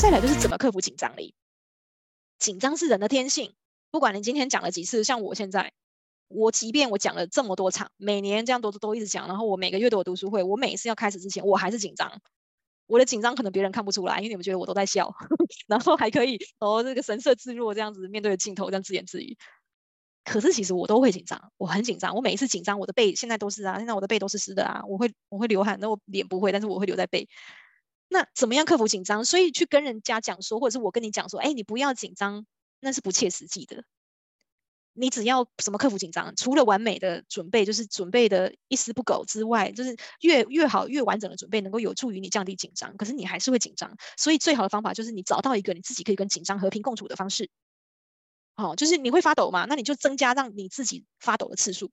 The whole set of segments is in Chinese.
再来就是怎么克服紧张力。紧张是人的天性，不管你今天讲了几次，像我现在，我即便我讲了这么多场，每年这样都都一直讲，然后我每个月都有读书会，我每一次要开始之前，我还是紧张。我的紧张可能别人看不出来，因为你们觉得我都在笑，然后还可以哦，这个神色自若这样子面对着镜头这样自言自语。可是其实我都会紧张，我很紧张，我每一次紧张，我的背现在都是啊，现在我的背都是湿的啊，我会我会流汗，那我脸不会，但是我会流在背。那怎么样克服紧张？所以去跟人家讲说，或者是我跟你讲说，哎，你不要紧张，那是不切实际的。你只要什么克服紧张，除了完美的准备，就是准备的一丝不苟之外，就是越越好越完整的准备，能够有助于你降低紧张。可是你还是会紧张，所以最好的方法就是你找到一个你自己可以跟紧张和平共处的方式。好，就是你会发抖嘛？那你就增加让你自己发抖的次数，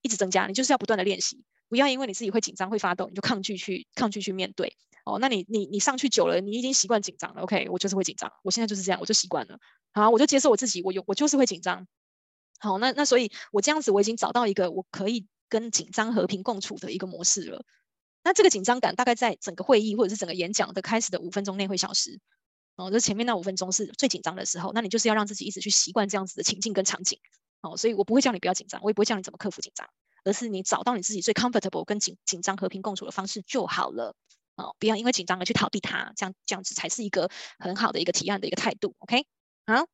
一直增加。你就是要不断的练习，不要因为你自己会紧张会发抖，你就抗拒去抗拒去面对。哦，那你你你上去久了，你已经习惯紧张了。OK，我就是会紧张，我现在就是这样，我就习惯了。好，我就接受我自己，我有我就是会紧张。好，那那所以，我这样子我已经找到一个我可以跟紧张和平共处的一个模式了。那这个紧张感大概在整个会议或者是整个演讲的开始的五分钟内会消失。哦，就前面那五分钟是最紧张的时候，那你就是要让自己一直去习惯这样子的情境跟场景。哦，所以我不会叫你不要紧张，我也不会叫你怎么克服紧张，而是你找到你自己最 comfortable 跟紧紧张和平共处的方式就好了。哦，不要因为紧张而去逃避它，这样这样子才是一个很好的一个提案的一个态度。OK，好，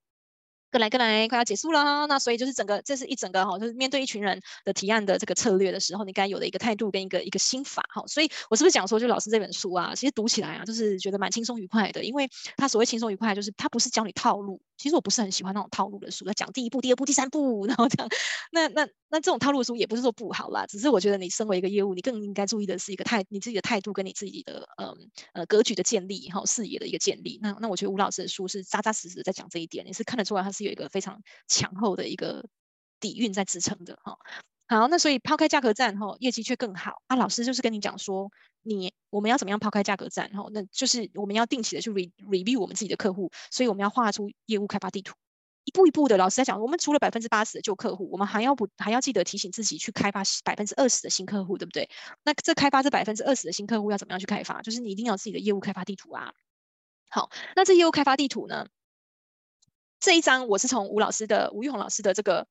跟来跟来，快要结束了。那所以就是整个这是一整个哈，就是面对一群人的提案的这个策略的时候，你该有的一个态度跟一个一个心法哈。所以我是不是讲说，就老师这本书啊，其实读起来啊，就是觉得蛮轻松愉快的，因为他所谓轻松愉快，就是他不是教你套路。其实我不是很喜欢那种套路的书，要讲第一步、第二步、第三步，然后这样。那那那这种套路的书也不是说不好啦，只是我觉得你身为一个业务，你更应该注意的是一个态，你自己的态度跟你自己的嗯呃格局的建立，哈，视野的一个建立。那那我觉得吴老师的书是扎扎实实的在讲这一点，你是看得出来他是有一个非常强厚的一个底蕴在支撑的哈。好，那所以抛开价格战，哈，业绩却更好啊。老师就是跟你讲说。你我们要怎么样抛开价格战？哈，那就是我们要定期的去 re review 我们自己的客户，所以我们要画出业务开发地图，一步一步的。老师在讲，我们除了百分之八十的旧客户，我们还要不还要记得提醒自己去开发百分之二十的新客户，对不对？那这开发这百分之二十的新客户要怎么样去开发？就是你一定要有自己的业务开发地图啊。好，那这业务开发地图呢？这一张我是从吴老师的吴玉红老师的这个。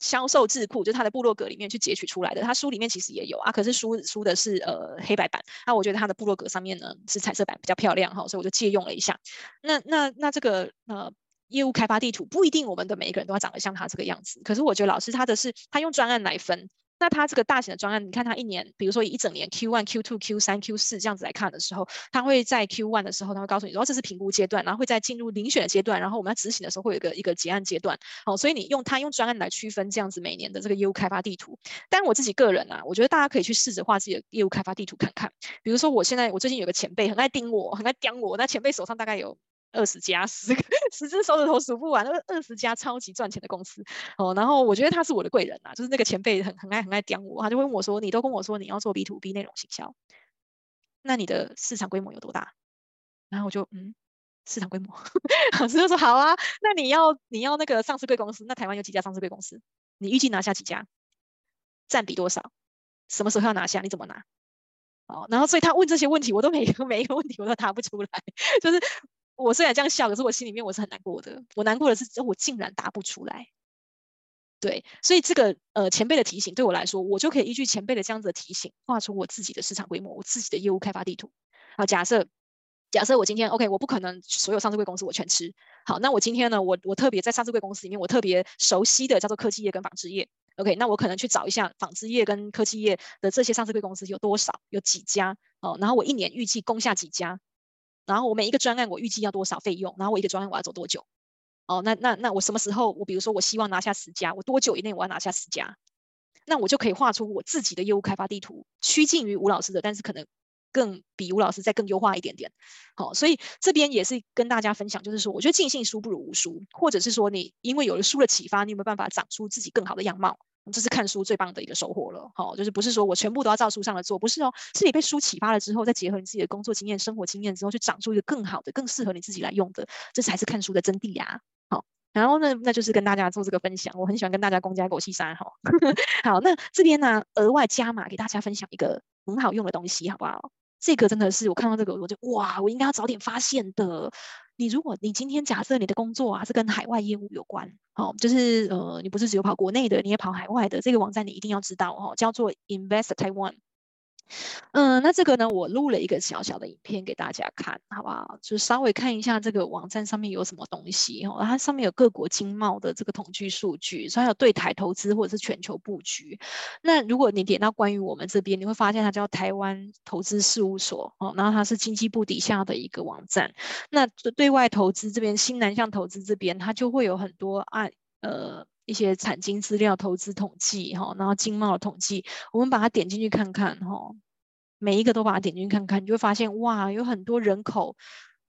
销售智库就他的部落格里面去截取出来的，他书里面其实也有啊，可是书书的是呃黑白版，那我觉得他的部落格上面呢是彩色版比较漂亮哈，所以我就借用了一下。那那那这个呃业务开发地图不一定我们的每一个人都要长得像他这个样子，可是我觉得老师他的是他用专案来分。那他这个大型的专案，你看他一年，比如说一整年 Q one、Q two、Q 三、Q 四这样子来看的时候，他会在 Q one 的时候，他会告诉你说这是评估阶段，然后会在进入遴选的阶段，然后我们要执行的时候会有一个一个结案阶段。好，所以你用他用专案来区分这样子每年的这个业务开发地图。但我自己个人啊，我觉得大家可以去试着画自己的业务开发地图看看。比如说我现在我最近有个前辈很爱盯我，很爱盯我，那前辈手上大概有。二十家，十个 十只手指头数不完，那二十家超级赚钱的公司哦。然后我觉得他是我的贵人啊，就是那个前辈很很爱很爱刁我，他就会问我说：“你都跟我说你要做 B to B 内容行销，那你的市场规模有多大？”然后我就嗯，市场规模，老师就说：“好啊，那你要你要那个上市贵公司，那台湾有几家上市贵公司？你预计拿下几家？占比多少？什么时候要拿下？你怎么拿？”哦，然后所以他问这些问题，我都每个每一个问题我都答不出来，就是。我虽然这样笑，可是我心里面我是很难过的。我难过的是，我竟然答不出来。对，所以这个呃前辈的提醒对我来说，我就可以依据前辈的这样子的提醒，画出我自己的市场规模，我自己的业务开发地图。好，假设假设我今天 OK，我不可能所有上市贵公司我全吃。好，那我今天呢，我我特别在上市贵公司里面，我特别熟悉的叫做科技业跟纺织业。OK，那我可能去找一下纺织业跟科技业的这些上市贵公司有多少，有几家哦，然后我一年预计攻下几家。然后我每一个专案我预计要多少费用？然后我一个专案我要走多久？哦，那那那我什么时候？我比如说我希望拿下十家，我多久以内我要拿下十家？那我就可以画出我自己的业务开发地图，趋近于吴老师的，但是可能更比吴老师再更优化一点点。好，所以这边也是跟大家分享，就是说，我觉得尽信书不如无书，或者是说你因为有了书的启发，你有没有办法长出自己更好的样貌？这是看书最棒的一个收获了，好，就是不是说我全部都要照书上的做，不是哦，是你被书启发了之后，再结合你自己的工作经验、生活经验之后，去长出一个更好的、更适合你自己来用的，这才是看书的真谛呀。好，然后呢，那就是跟大家做这个分享，我很喜欢跟大家公家狗戏三哈。好，那这边呢，额外加码给大家分享一个很好用的东西，好不好？这个真的是我看到这个我就哇，我应该要早点发现的。你如果你今天假设你的工作啊是跟海外业务有关，哦，就是呃你不是只有跑国内的，你也跑海外的，这个网站你一定要知道哦，叫做 Invest Taiwan。嗯，那这个呢，我录了一个小小的影片给大家看，好不好？就稍微看一下这个网站上面有什么东西哦。它上面有各国经贸的这个统计数据，所以还有对台投资或者是全球布局。那如果你点到关于我们这边，你会发现它叫台湾投资事务所哦，然后它是经济部底下的一个网站。那对外投资这边，新南向投资这边，它就会有很多按呃一些产经资料、投资统计哈，然后经贸的统计，我们把它点进去看看哈。每一个都把它点进去看看，你就会发现哇，有很多人口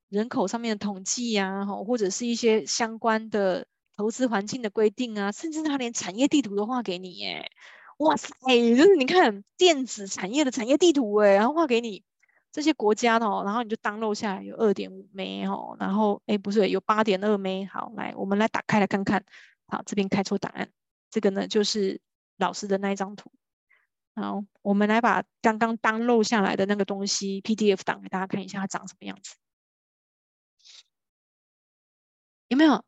人口上面的统计呀，或者是一些相关的投资环境的规定啊，甚至他连产业地图都画给你耶！哇塞，就是你看电子产业的产业地图哎，然后画给你这些国家哦，然后你就 download 下来有二点五枚哦，然后哎不是有八点二枚好，来我们来打开来看看，好，这边开出答案，这个呢就是老师的那一张图。好，我们来把刚刚单漏下来的那个东西 PDF 档给大家看一下，它长什么样子？有没有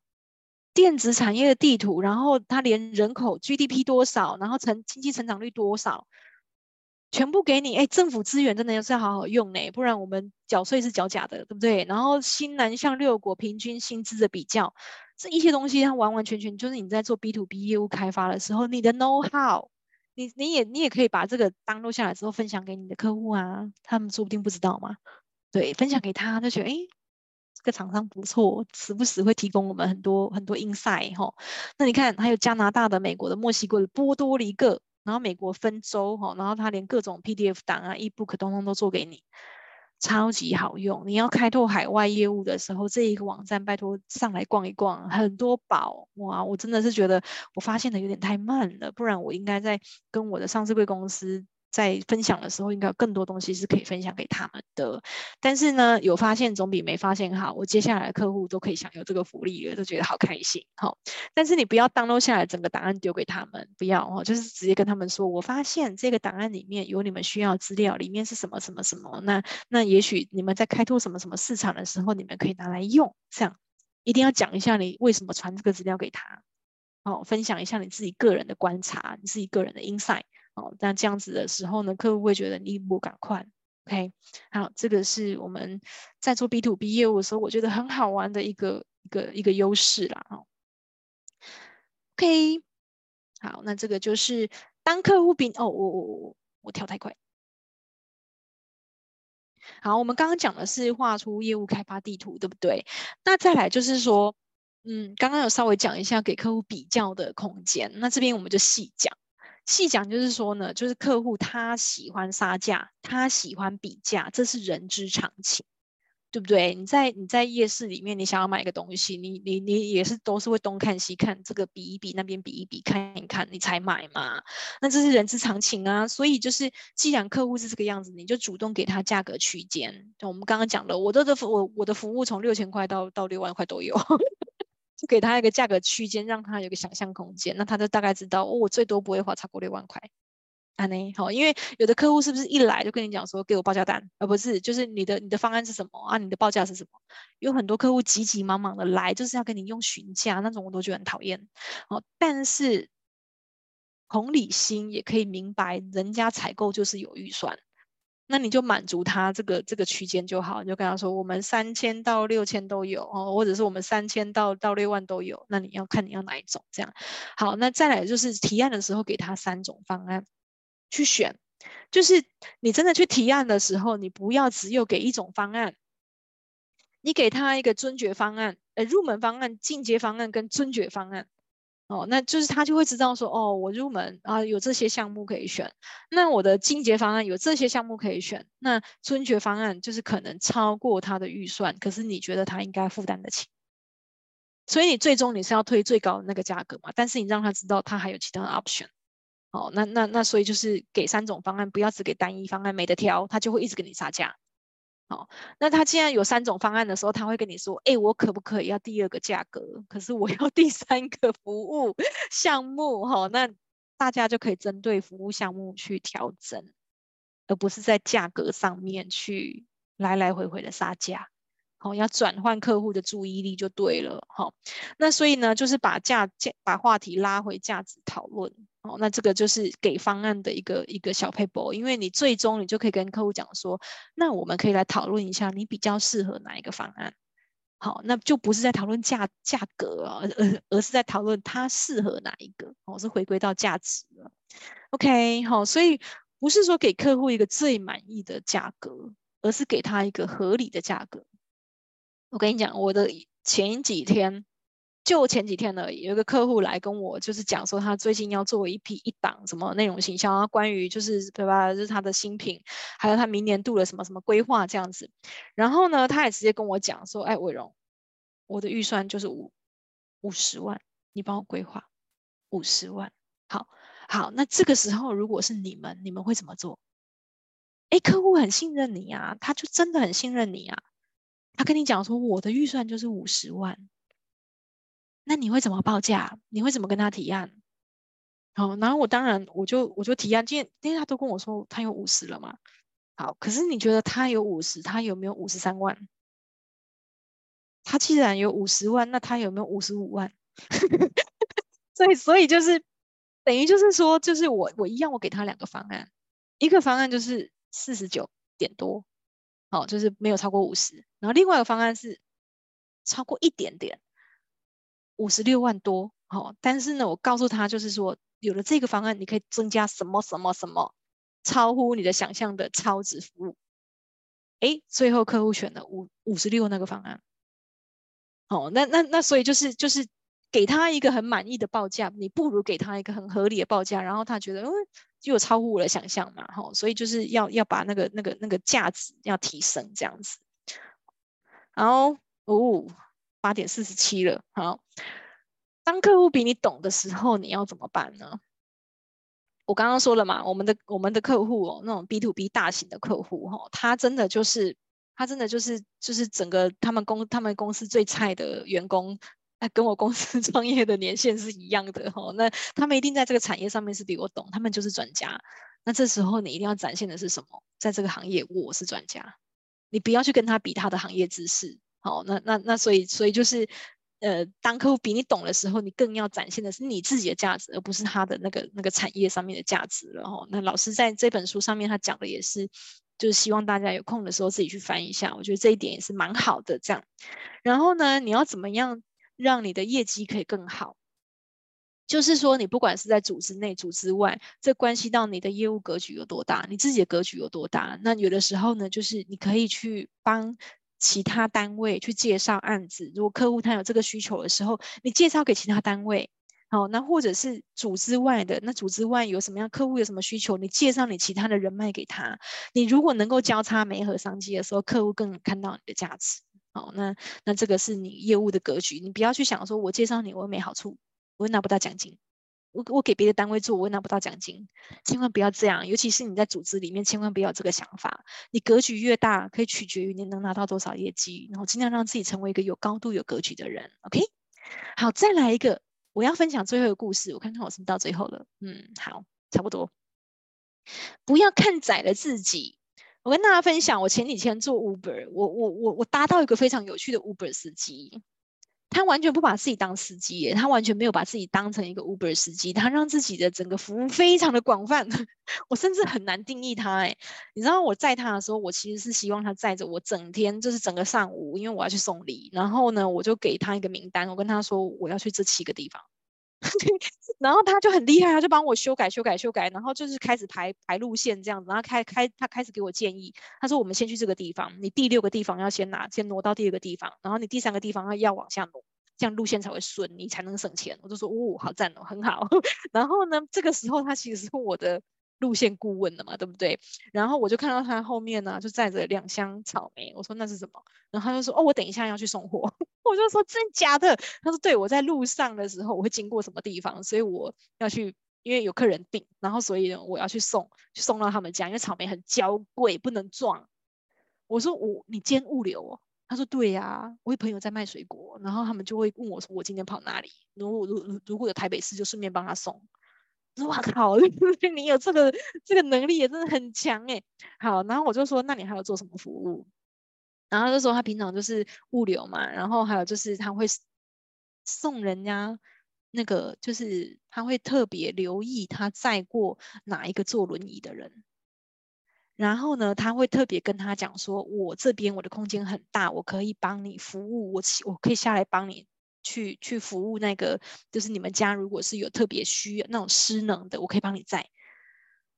电子产业的地图？然后它连人口 GDP 多少，然后成经济成长率多少，全部给你。哎，政府资源真的要是要好好用呢，不然我们缴税是缴假的，对不对？然后新南向六国平均薪资的比较，这一些东西它完完全全就是你在做 B to B 业务开发的时候，你的 know how。你你也你也可以把这个 download 下来之后分享给你的客户啊，他们说不定不知道嘛。对，分享给他，就觉得哎，这个厂商不错，时不时会提供我们很多很多 insight 哈。那你看，还有加拿大的、美国的、墨西哥的、波多黎各，然后美国分州哈，然后他连各种 PDF 档啊、ebook 通通都做给你。超级好用！你要开拓海外业务的时候，这一个网站拜托上来逛一逛，很多宝哇！我真的是觉得我发现的有点太慢了，不然我应该在跟我的上市贵公司。在分享的时候，应该有更多东西是可以分享给他们的。但是呢，有发现总比没发现好。我接下来客户都可以享有这个福利了，都觉得好开心。好，但是你不要 download 下来整个档案丢给他们，不要哦，就是直接跟他们说，我发现这个档案里面有你们需要资料，里面是什么什么什么。那那也许你们在开拓什么什么市场的时候，你们可以拿来用。这样一定要讲一下你为什么传这个资料给他。哦，分享一下你自己个人的观察，你自己个人的 insight。哦，那这样子的时候呢，客户会觉得你不赶快，OK？好，这个是我们在做 B to B 业务的时候，我觉得很好玩的一个一个一个优势啦。哦，OK？好，那这个就是当客户比哦，我我我我跳太快。好，我们刚刚讲的是画出业务开发地图，对不对？那再来就是说，嗯，刚刚有稍微讲一下给客户比较的空间，那这边我们就细讲。细讲就是说呢，就是客户他喜欢杀价，他喜欢比价，这是人之常情，对不对？你在你在夜市里面，你想要买一个东西，你你你也是都是会东看西看，这个比一比，那边比一比，看一看，你才买嘛。那这是人之常情啊。所以就是，既然客户是这个样子，你就主动给他价格区间。就我们刚刚讲的，我的的我我的服务从六千块到到六万块都有。给他一个价格区间，让他有个想象空间，那他就大概知道，哦，我最多不会花超过六万块。啊，呢，好，因为有的客户是不是一来就跟你讲说，给我报价单，而不是就是你的你的方案是什么啊？你的报价是什么？有很多客户急急忙忙的来，就是要跟你用询价那种，我都觉得很讨厌。哦，但是同理心也可以明白，人家采购就是有预算。那你就满足他这个这个区间就好，你就跟他说，我们三千到六千都有哦，或者是我们三千到到六万都有。那你要看你要哪一种这样。好，那再来就是提案的时候给他三种方案去选，就是你真的去提案的时候，你不要只有给一种方案，你给他一个尊爵方案、呃入门方案、进阶方案跟尊爵方案。哦，那就是他就会知道说，哦，我入门啊有这些项目可以选，那我的进阶方案有这些项目可以选，那尊爵方案就是可能超过他的预算，可是你觉得他应该负担得起，所以你最终你是要推最高的那个价格嘛，但是你让他知道他还有其他的 option，哦，那那那所以就是给三种方案，不要只给单一方案，没得挑，他就会一直给你杀价。好，那他既然有三种方案的时候，他会跟你说：“哎，我可不可以要第二个价格？可是我要第三个服务项目。”哈，那大家就可以针对服务项目去调整，而不是在价格上面去来来回回的杀价。好，要转换客户的注意力就对了。好，那所以呢，就是把价价把话题拉回价值讨论。哦，那这个就是给方案的一个一个小撇步，因为你最终你就可以跟客户讲说，那我们可以来讨论一下，你比较适合哪一个方案。好，那就不是在讨论价价格啊，而而是在讨论它适合哪一个。哦，是回归到价值了。OK，好，所以不是说给客户一个最满意的价格，而是给他一个合理的价格。我跟你讲，我的前几天，就前几天而已，有一个客户来跟我就是讲说，他最近要做一批一档什么内容形象啊，关于就是对吧，就是他的新品，还有他明年度的什么什么规划这样子。然后呢，他也直接跟我讲说，哎，伟荣，我的预算就是五五十万，你帮我规划五十万。好，好，那这个时候如果是你们，你们会怎么做？哎，客户很信任你啊，他就真的很信任你啊。他跟你讲说，我的预算就是五十万，那你会怎么报价？你会怎么跟他提案？好，然后我当然我就我就提案，今天因为他都跟我说他有五十了嘛。好，可是你觉得他有五十，他有没有五十三万？他既然有五十万，那他有没有五十五万？所以所以就是等于就是说，就是我我一样，我给他两个方案，一个方案就是四十九点多。好，就是没有超过五十，然后另外一个方案是超过一点点，五十六万多。好，但是呢，我告诉他就是说，有了这个方案，你可以增加什么什么什么，超乎你的想象的超值服务。哎，最后客户选了五五十六那个方案。好，那那那所以就是就是给他一个很满意的报价，你不如给他一个很合理的报价，然后他觉得，嗯。就超乎我的想象嘛，吼，所以就是要要把那个那个那个价值要提升这样子。然后哦，八点四十七了，好，当客户比你懂的时候，你要怎么办呢？我刚刚说了嘛，我们的我们的客户哦，那种 B to B 大型的客户哈，他真的就是他真的就是就是整个他们公他们公司最菜的员工。那跟我公司 创业的年限是一样的哈，那他们一定在这个产业上面是比我懂，他们就是专家。那这时候你一定要展现的是什么？在这个行业我是专家，你不要去跟他比他的行业知识。好，那那那所以所以就是，呃，当客户比你懂的时候，你更要展现的是你自己的价值，而不是他的那个那个产业上面的价值了哈。那老师在这本书上面他讲的也是，就是希望大家有空的时候自己去翻一下，我觉得这一点也是蛮好的。这样，然后呢，你要怎么样？让你的业绩可以更好，就是说，你不管是在组织内、组织外，这关系到你的业务格局有多大，你自己的格局有多大。那有的时候呢，就是你可以去帮其他单位去介绍案子。如果客户他有这个需求的时候，你介绍给其他单位。好，那或者是组织外的，那组织外有什么样客户有什么需求，你介绍你其他的人脉给他。你如果能够交叉媒合商机的时候，客户更能看到你的价值。好，那那这个是你业务的格局，你不要去想说，我介绍你，我没好处，我拿不到奖金，我我给别的单位做，我也拿不到奖金，千万不要这样，尤其是你在组织里面，千万不要有这个想法。你格局越大，可以取决于你能拿到多少业绩，然后尽量让自己成为一个有高度、有格局的人。OK，好，再来一个，我要分享最后一个故事，我看看我是不是到最后了，嗯，好，差不多，不要看窄了自己。我跟大家分享，我前几天做 Uber，我我我我搭到一个非常有趣的 Uber 司机，他完全不把自己当司机，他完全没有把自己当成一个 Uber 司机，他让自己的整个服务非常的广泛，我甚至很难定义他哎，你知道我载他的时候，我其实是希望他载着我整天，就是整个上午，因为我要去送礼，然后呢，我就给他一个名单，我跟他说我要去这七个地方。然后他就很厉害，他就帮我修改、修改、修改，然后就是开始排排路线这样子，然后开开他开始给我建议，他说我们先去这个地方，你第六个地方要先拿，先挪到第二个地方，然后你第三个地方要要往下挪，这样路线才会顺，你才能省钱。我就说哦，好赞哦，很好。然后呢，这个时候他其实是我的。路线顾问的嘛，对不对？然后我就看到他后面呢，就载着两箱草莓。我说那是什么？然后他就说哦，我等一下要去送货。我就说真假的？他说对，我在路上的时候我会经过什么地方，所以我要去，因为有客人订，然后所以我要去送，去送到他们家，因为草莓很娇贵，不能撞。我说我你兼物流哦？他说对呀、我有朋友在卖水果，然后他们就会问我说我今天跑哪里？如果如如果有台北市，就顺便帮他送。哇靠，你有这个这个能力也真的很强哎。好，然后我就说，那你还要做什么服务？然后他就说他平常就是物流嘛，然后还有就是他会送人家那个，就是他会特别留意他载过哪一个坐轮椅的人。然后呢，他会特别跟他讲说，我这边我的空间很大，我可以帮你服务，我我可以下来帮你。去去服务那个，就是你们家如果是有特别需要那种失能的，我可以帮你载。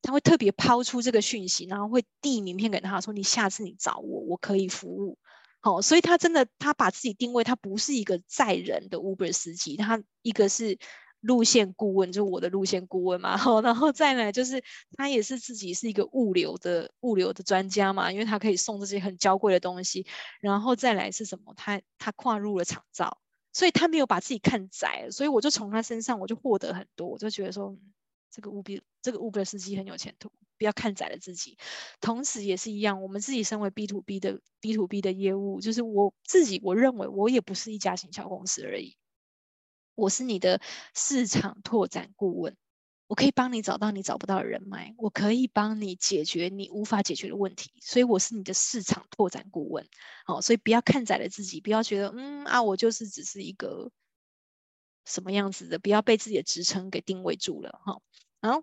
他会特别抛出这个讯息，然后会递名片给他说：“你下次你找我，我可以服务。”好，所以他真的他把自己定位，他不是一个载人的 Uber 司机，他一个是路线顾问，就我的路线顾问嘛。好，然后再来就是他也是自己是一个物流的物流的专家嘛，因为他可以送这些很娇贵的东西。然后再来是什么？他他跨入了厂造。所以他没有把自己看窄，所以我就从他身上我就获得很多，我就觉得说这个 Uber 这个 Uber 司机很有前途，不要看窄了自己。同时也是一样，我们自己身为 B to B 的 B to B 的业务，就是我自己我认为我也不是一家行销公司而已，我是你的市场拓展顾问。我可以帮你找到你找不到的人脉，我可以帮你解决你无法解决的问题，所以我是你的市场拓展顾问。好，所以不要看窄了自己，不要觉得嗯啊，我就是只是一个什么样子的，不要被自己的职称给定位住了。哈，好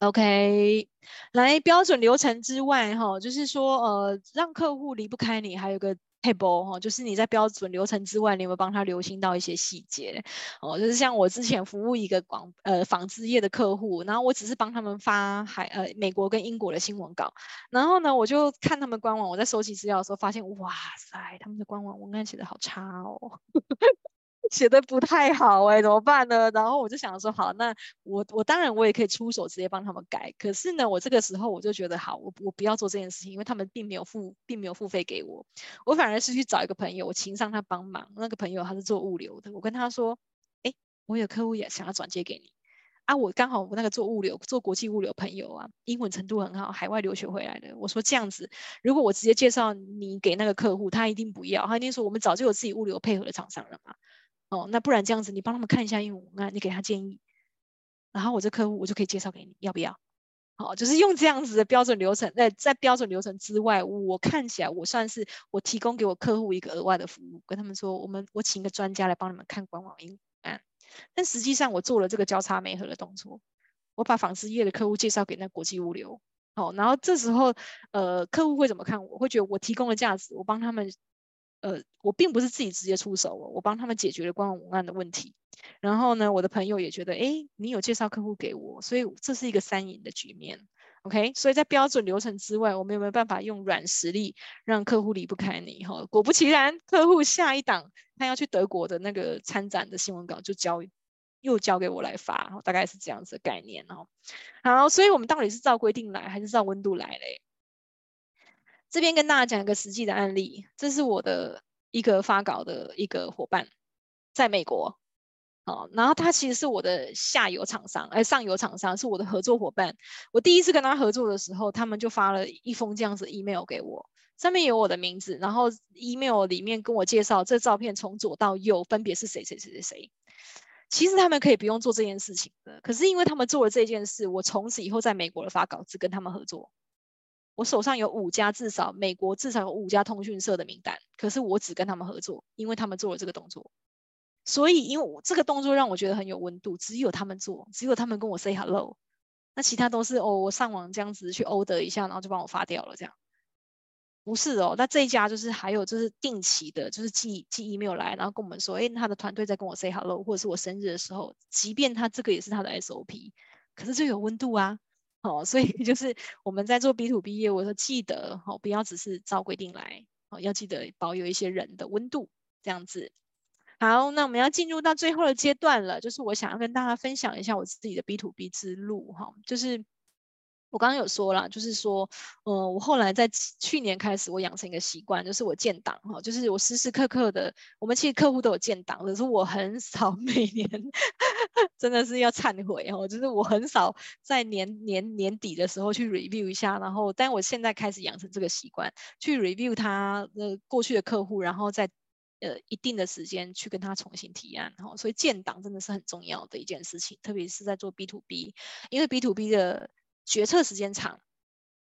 ，OK，来标准流程之外，哈，就是说呃，让客户离不开你，还有个 table。哈，就是你在标准流程之外，你有没有帮他留心到一些细节？哦，就是像我之前服务一个广呃纺织业的客户，然后我只是帮他们发海呃美国跟英国的新闻稿，然后呢，我就看他们官网，我在收集资料的时候发现，哇塞，他们的官网文案写的好差哦。写的不太好哎、怎么办呢？然后我就想说，好，那我我当然我也可以出手直接帮他们改。可是呢，我这个时候我就觉得，好，我我不要做这件事情，因为他们并没有付，并没有付费给我。我反而是去找一个朋友，我请上他帮忙。那个朋友他是做物流的，我跟他说，哎，我有客户也想要转接给你啊。我刚好我那个做物流、做国际物流朋友啊，英文程度很好，海外留学回来的。我说这样子，如果我直接介绍你给那个客户，他一定不要，他一定说我们早就有自己物流配合的厂商了嘛。哦，那不然这样子，你帮他们看一下英文文案，你给他建议，然后我这客户我就可以介绍给你，要不要？好，就是用这样子的标准流程，在在标准流程之外，我看起来我算是我提供给我客户一个额外的服务，跟他们说，我们我请个专家来帮你们看官网英文案，但实际上我做了这个交叉媒合的动作，我把纺织业的客户介绍给那国际物流，好，然后这时候呃客户会怎么看我？会觉得我提供了价值，我帮他们。呃，我并不是自己直接出手哦，我帮他们解决了官网文案的问题。然后呢，我的朋友也觉得，哎，你有介绍客户给我，所以这是一个三赢的局面。OK，所以在标准流程之外，我们有没有办法用软实力让客户离不开你？哈，果不其然，客户下一档他要去德国的那个参展的新闻稿就交又交给我来发，大概是这样子的概念哦。好，所以我们到底是照规定来，还是照温度来嘞？这边跟大家讲一个实际的案例，这是我的一个发稿的一个伙伴，在美国，好，然后他其实是我的下游厂商，哎，上游厂商是我的合作伙伴。我第一次跟他合作的时候，他们就发了一封这样子 email 给我，上面有我的名字，然后 email 里面跟我介绍这照片从左到右分别是谁谁谁谁谁。其实他们可以不用做这件事情的，可是因为他们做了这件事，我从此以后在美国的发稿只跟他们合作。我手上有五家，至少美国至少有五家通讯社的名单，可是我只跟他们合作，因为他们做了这个动作。所以，因为我这个动作让我觉得很有温度，只有他们做，只有他们跟我 say hello，那其他都是哦，我上网这样子去 order 一下，然后就帮我发掉了这样。不是哦，那这一家就是还有就是定期的，就是寄寄 email 来，然后跟我们说，哎，他的团队在跟我 say hello，或者是我生日的时候，即便他这个也是他的 SOP，可是就有温度啊。哦，所以就是我们在做 B to B 业务的时候，记得哦，不要只是照规定来哦，要记得保有一些人的温度，这样子。好，那我们要进入到最后的阶段了，就是我想要跟大家分享一下我自己的 B to B 之路哈，就是。我刚刚有说了，就是说，呃，我后来在去年开始，我养成一个习惯，就是我建档哈，就是我时时刻刻的，我们其实客户都有建档，可是我很少 每年 真的是要忏悔哈，就是我很少在年年年底的时候去 review 一下，然后，但我现在开始养成这个习惯，去 review 他的过去的客户，然后再呃一定的时间去跟他重新提案。哈，所以建档真的是很重要的一件事情，特别是在做 B to B，因为 B to B 的决策时间长，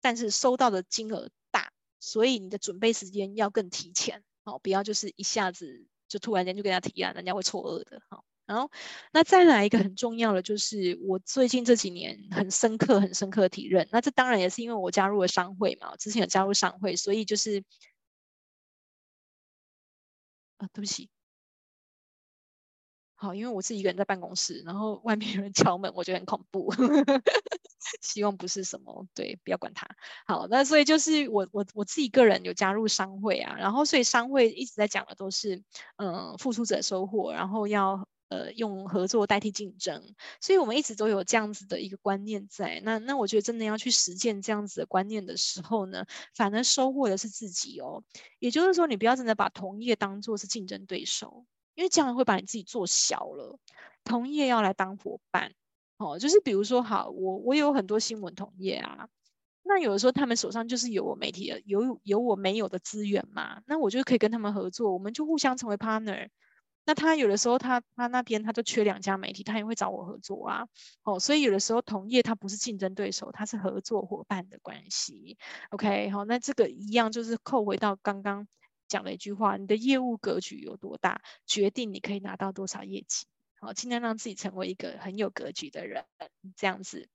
但是收到的金额大，所以你的准备时间要更提前。好，不要就是一下子就突然间就跟他提案，人家会错愕的。哈。然后，那再来一个很重要的，就是我最近这几年很深刻、很深刻的体认。那这当然也是因为我加入了商会嘛，之前有加入商会，所以就是啊，对不起，好，因为我自己一个人在办公室，然后外面有人敲门，我觉得很恐怖。希望不是什么，对，不要管他。好，那所以就是我我我自己个人有加入商会啊，然后所以商会一直在讲的都是嗯，付出者收获，然后要。呃，用合作代替竞争，所以我们一直都有这样子的一个观念在。那那我觉得真的要去实践这样子的观念的时候呢，反而收获的是自己哦。也就是说，你不要真的把同业当作是竞争对手，因为这样会把你自己做小了。同业要来当伙伴，哦，就是比如说，好，我我有很多新闻同业啊，那有的时候他们手上就是有我媒体的，有有我没有的资源嘛，那我就可以跟他们合作，我们就互相成为 partner。那他有的时候他，他那边他就缺两家媒体，他也会找我合作啊。哦，所以有的时候同业他不是竞争对手，他是合作伙伴的关系。OK，好，那这个一样就是扣回到刚刚讲的一句话：你的业务格局有多大，决定你可以拿到多少业绩。好，尽量让自己成为一个很有格局的人，这样子。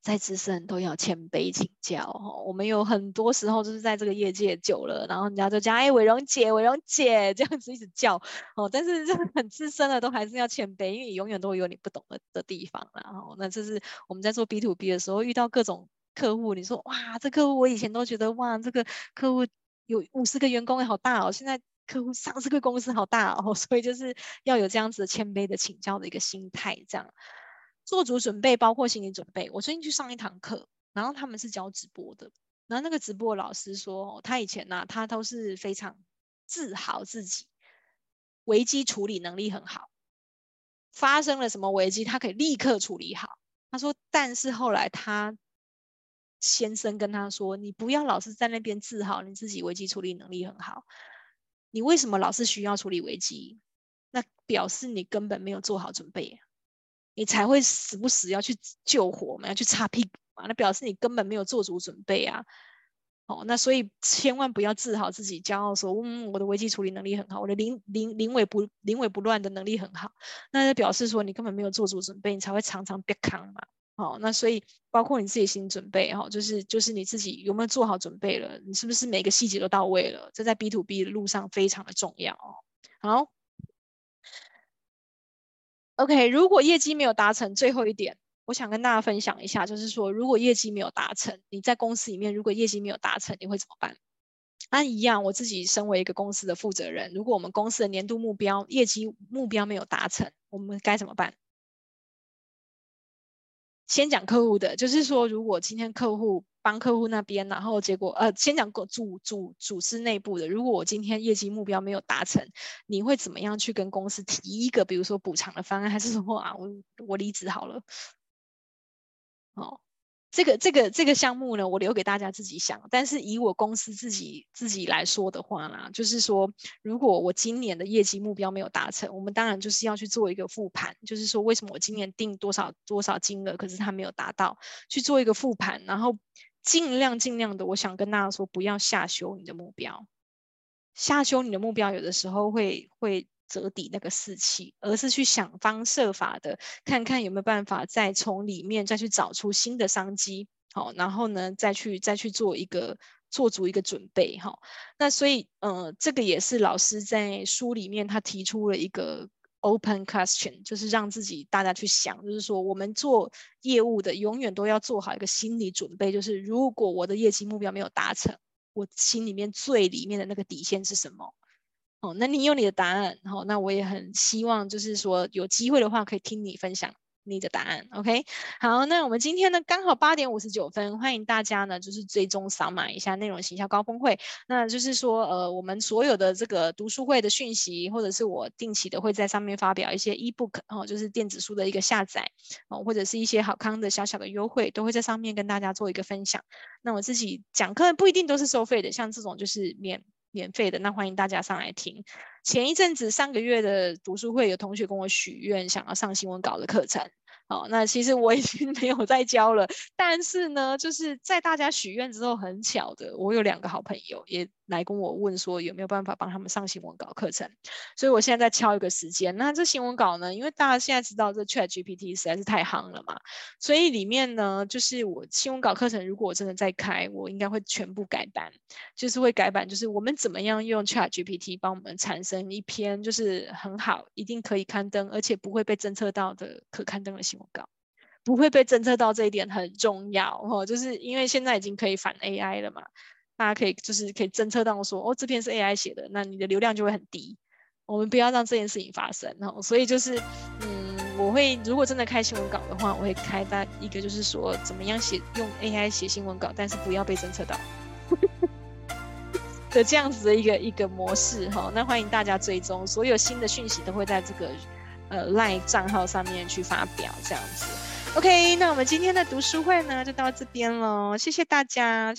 再资深都要谦卑请教哈，我们有很多时候就是在这个业界久了，然后人家就讲哎，伟荣姐，伟荣姐 这样子一直叫哦，但是这很资深的都还是要谦卑，因为永远都有你不懂的的地方，然后那这是我们在做 B to B 的时候遇到各种客户，你说哇，这客户我以前都觉得哇，这个客户有五十个员工也好大哦，现在客户上市柜公司好大哦，所以就是要有这样子的谦卑的请教的一个心态，这样。做足准备，包括心理准备。我最近去上一堂课，然后他们是教直播的。然后那个直播老师说，他以前呢、啊，他都是非常自豪自己危机处理能力很好，发生了什么危机，他可以立刻处理好。他说，但是后来他先生跟他说，你不要老是在那边自豪你自己危机处理能力很好，你为什么老是需要处理危机？那表示你根本没有做好准备。你才会时不时要去救火嘛，要去擦屁股嘛，那表示你根本没有做足准备啊。哦，那所以千万不要自豪自己，骄傲说，嗯，我的危机处理能力很好，我的临临临危不临危不乱的能力很好。那就表示说你根本没有做足准备，你才会常常被扛嘛。哦，那所以包括你自己心理准备哈，就是就是你自己有没有做好准备了，你是不是每个细节都到位了？这在 B to B 的路上非常的重要哦。好。OK，如果业绩没有达成，最后一点，我想跟大家分享一下，就是说，如果业绩没有达成，你在公司里面，如果业绩没有达成，你会怎么办？按一样，我自己身为一个公司的负责人，如果我们公司的年度目标业绩目标没有达成，我们该怎么办？先讲客户的，就是说，如果今天客户。帮客户那边，然后结果呃，先讲主组组组织内部的。如果我今天业绩目标没有达成，你会怎么样去跟公司提一个，比如说补偿的方案，还是说啊，我我离职好了？哦，这个这个这个项目呢，我留给大家自己想。但是以我公司自己自己来说的话呢，就是说，如果我今年的业绩目标没有达成，我们当然就是要去做一个复盘，就是说为什么我今年定多少多少金额，可是它没有达到，去做一个复盘，然后。尽量尽量的，我想跟大家说，不要下修你的目标。下修你的目标，有的时候会会折抵那个士气，而是去想方设法的，看看有没有办法再从里面再去找出新的商机。好，然后呢，再去再去做一个做足一个准备。哈，那所以，呃，这个也是老师在书里面他提出了一个。Open question 就是让自己大家去想，就是说我们做业务的永远都要做好一个心理准备，就是如果我的业绩目标没有达成，我心里面最里面的那个底线是什么？哦，那你有你的答案，好，那我也很希望就是说有机会的话可以听你分享。你的答案，OK，好，那我们今天呢刚好八点五十九分，欢迎大家呢就是追踪扫码一下内容行销高峰会，那就是说呃我们所有的这个读书会的讯息，或者是我定期的会在上面发表一些 ebook 哦，就是电子书的一个下载哦，或者是一些好康的小小的优惠，都会在上面跟大家做一个分享。那我自己讲课不一定都是收费的，像这种就是免。免费的，那欢迎大家上来听。前一阵子上个月的读书会，有同学跟我许愿，想要上新闻稿的课程。好，那其实我已经 没有在教了，但是呢，就是在大家许愿之后，很巧的，我有两个好朋友也来跟我问说，有没有办法帮他们上新闻稿课程，所以我现在在敲一个时间。那这新闻稿呢，因为大家现在知道这 ChatGPT 实在是太夯了嘛，所以里面呢，就是我新闻稿课程，如果我真的在开，我应该会全部改版，就是会改版，就是我们怎么样用 ChatGPT 帮我们产生一篇就是很好，一定可以刊登，而且不会被侦测到的可刊登的新闻稿，不会被侦测到这一点很重要哦，就是因为现在已经可以反 AI 了嘛。大家可以就是可以侦测到说，哦，这篇是 AI 写的，那你的流量就会很低。我们不要让这件事情发生哦。所以就是，嗯，我会如果真的开新闻稿的话，我会开大一个就是说，怎么样写用 AI 写新闻稿，但是不要被侦测到 的这样子的一个一个模式哈。那欢迎大家追踪，所有新的讯息都会在这个呃 LINE 账号上面去发表这样子。OK，那我们今天的读书会呢就到这边喽，谢谢大家。